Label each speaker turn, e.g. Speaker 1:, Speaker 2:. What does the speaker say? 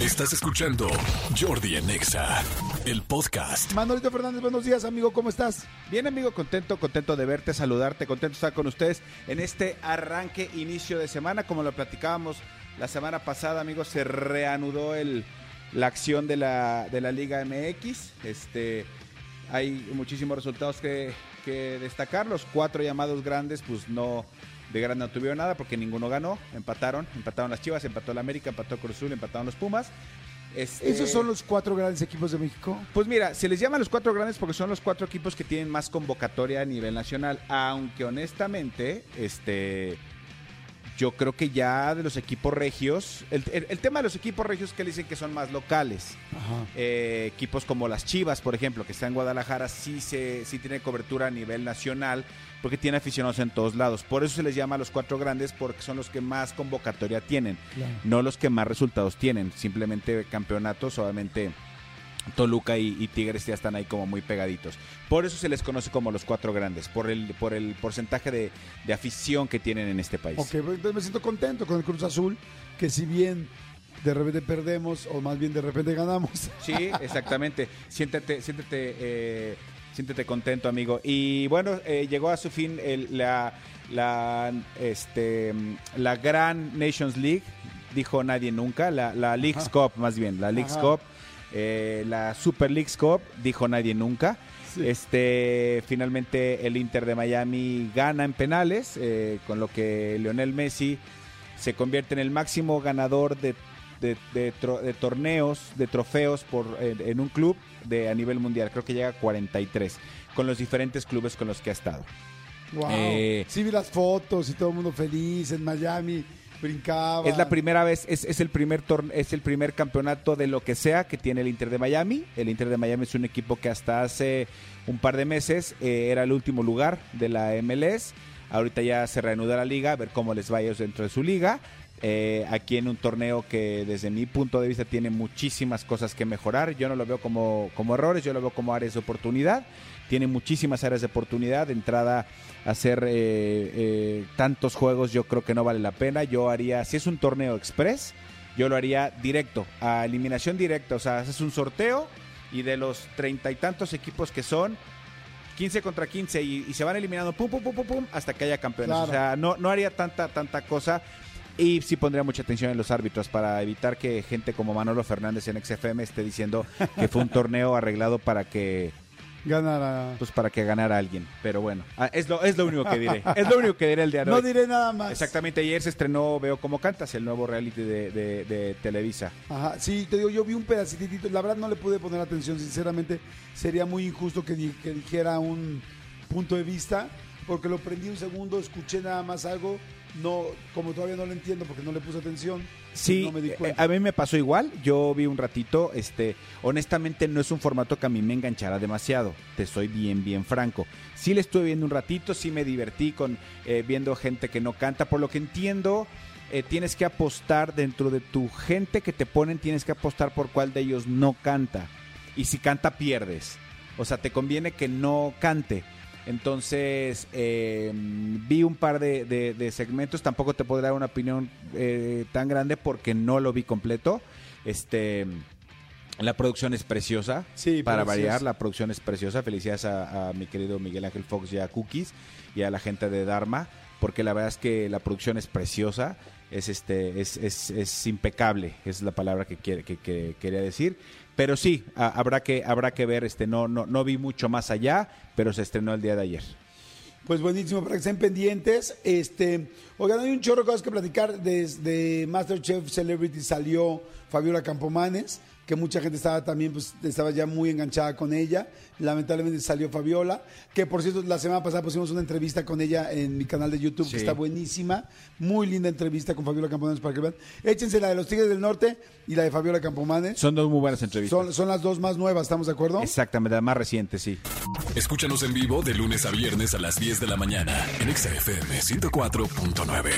Speaker 1: Estás escuchando Jordi en Exa, el podcast.
Speaker 2: Manolito Fernández, buenos días, amigo, ¿cómo estás?
Speaker 3: Bien, amigo, contento, contento de verte, saludarte, contento de estar con ustedes en este arranque, inicio de semana. Como lo platicábamos la semana pasada, amigo, se reanudó el, la acción de la, de la Liga MX. Este, hay muchísimos resultados que, que destacar. Los cuatro llamados grandes, pues no de grande no tuvieron nada porque ninguno ganó. Empataron, empataron las Chivas, empató la América, empató Cruz Azul, empataron los Pumas. Este,
Speaker 2: ¿Esos son los cuatro grandes equipos de México?
Speaker 3: Pues mira, se les llama los cuatro grandes porque son los cuatro equipos que tienen más convocatoria a nivel nacional, aunque honestamente, este, yo creo que ya de los equipos regios, el, el- el tema de los equipos regios que le dicen que son más locales,
Speaker 2: Ajá.
Speaker 3: eh, equipos como las Chivas, por ejemplo, que está en Guadalajara, sí se, sí tiene cobertura a nivel nacional, porque tiene aficionados en todos lados. Por eso se les llama los cuatro grandes, porque son los que más convocatoria tienen
Speaker 2: Claro.
Speaker 3: no los que más resultados tienen, simplemente campeonatos, obviamente Toluca y, y Tigres ya están ahí como muy pegaditos. Por eso se les conoce como los cuatro grandes, por el, por el porcentaje de, de afición que tienen en este país.
Speaker 2: Ok, pues, entonces me siento contento con el Cruz Azul, que si bien de repente perdemos, o más bien de repente ganamos.
Speaker 3: Sí, exactamente. Siéntete, siéntete, eh, siéntete contento, amigo. Y bueno, eh, llegó a su fin el- la, la, este, la gran Nations League, dijo nadie nunca, la, la Leagues. Cup más bien, la Leagues. Cup, eh, la Super Leagues Cup, dijo nadie nunca.
Speaker 2: Sí.
Speaker 3: Este, finalmente el Inter de Miami gana en penales, eh, con lo que Lionel Messi se convierte en el máximo ganador de, de- de tro- de torneos, de trofeos por, en, en un club de, a nivel mundial. Creo que llega a 43, con los diferentes clubes con los que ha estado.
Speaker 2: Wow.
Speaker 3: Eh,
Speaker 2: sí vi las fotos y todo el mundo feliz en Miami, brincaba.
Speaker 3: Es la primera vez, es, es el primer torne- es el primer campeonato de lo que sea que tiene el Inter de Miami. El Inter de Miami es un equipo que hasta hace un par de meses eh, era el último lugar de la MLS. Ahorita ya se reanuda la liga, a ver cómo les va a ellos dentro de su liga. Eh, aquí en un torneo que desde mi punto de vista tiene muchísimas cosas que mejorar. Yo no lo veo como, como errores, yo lo veo como áreas de oportunidad. Tiene muchísimas áreas de oportunidad. De entrada, hacer eh, eh, tantos juegos yo creo que no vale la pena. Yo haría, si es un torneo express, yo lo haría directo, a eliminación directa. O sea, haces un sorteo y de los treinta y tantos equipos que son, 15 contra 15 y, y se van eliminando pum, pum, pum, pum, pum, hasta que haya campeones.
Speaker 2: Claro.
Speaker 3: O sea, no, no haría tanta, tanta cosa. Y sí pondría mucha atención en los árbitros para evitar que gente como Manolo Fernández en XFM esté diciendo que fue un torneo arreglado para que
Speaker 2: Ganara.
Speaker 3: pues para que ganara alguien. Pero bueno, ah, es lo, es lo único que diré. Es lo único que diré el día de
Speaker 2: No
Speaker 3: hoy.
Speaker 2: diré nada más.
Speaker 3: Exactamente, ayer se estrenó Veo cómo cantas, el nuevo reality de, de- de Televisa.
Speaker 2: Ajá, sí, te digo, yo vi un pedacitito, la verdad no le pude poner atención, sinceramente sería muy injusto que, di- que dijera un punto de vista, porque lo prendí un segundo, escuché nada más algo, no, como todavía no lo entiendo porque no le puse atención, pues
Speaker 3: Sí,
Speaker 2: no me di
Speaker 3: eh,
Speaker 2: cuenta.
Speaker 3: a mí me pasó igual. Yo vi un ratito. Este, honestamente, no es un formato que a mí me enganchara demasiado. Te soy bien, bien franco. Sí le estuve viendo un ratito, sí me divertí con eh, viendo gente que no canta. Por lo que entiendo, eh, tienes que apostar dentro de tu gente que te ponen, tienes que apostar por cuál de ellos no canta. Y si canta, pierdes. O sea, te conviene que no cante. Entonces, eh, vi un par de, de- de segmentos. Tampoco te puedo dar una opinión eh, tan grande porque no lo vi completo. Este, la producción es preciosa.
Speaker 2: Sí,
Speaker 3: para
Speaker 2: preciosa.
Speaker 3: variar, la producción es preciosa. Felicidades a, a mi querido Miguel Ángel Fox y a Cookies y a la gente de Dharma, porque la verdad es que la producción es preciosa. Es, este, es, es, es impecable, es la palabra que, quiere, que, que quería decir. Pero sí, a- habrá que, habrá que ver, este, no, no, no vi mucho más allá, pero se estrenó el día de ayer.
Speaker 2: Pues buenísimo, para que estén pendientes. Este, oigan, hay un chorro de cosas que platicar. Desde Masterchef Celebrity salió Fabiola Campomanes, que mucha gente estaba también, pues estaba ya muy enganchada con ella. Lamentablemente salió Fabiola, que por cierto, la semana pasada pusimos una entrevista con ella en mi canal de YouTube,
Speaker 3: Sí.
Speaker 2: que está buenísima. Muy linda entrevista con Fabiola Campomanes para que vean. Échense la de los Tigres del Norte y la de Fabiola Campomanes.
Speaker 3: Son dos muy buenas entrevistas.
Speaker 2: Son, son las dos más nuevas, ¿estamos de acuerdo?
Speaker 3: Exactamente, la más reciente, sí.
Speaker 1: Escúchanos en vivo de lunes a viernes a las 10 de la mañana en Exa FM 104.9.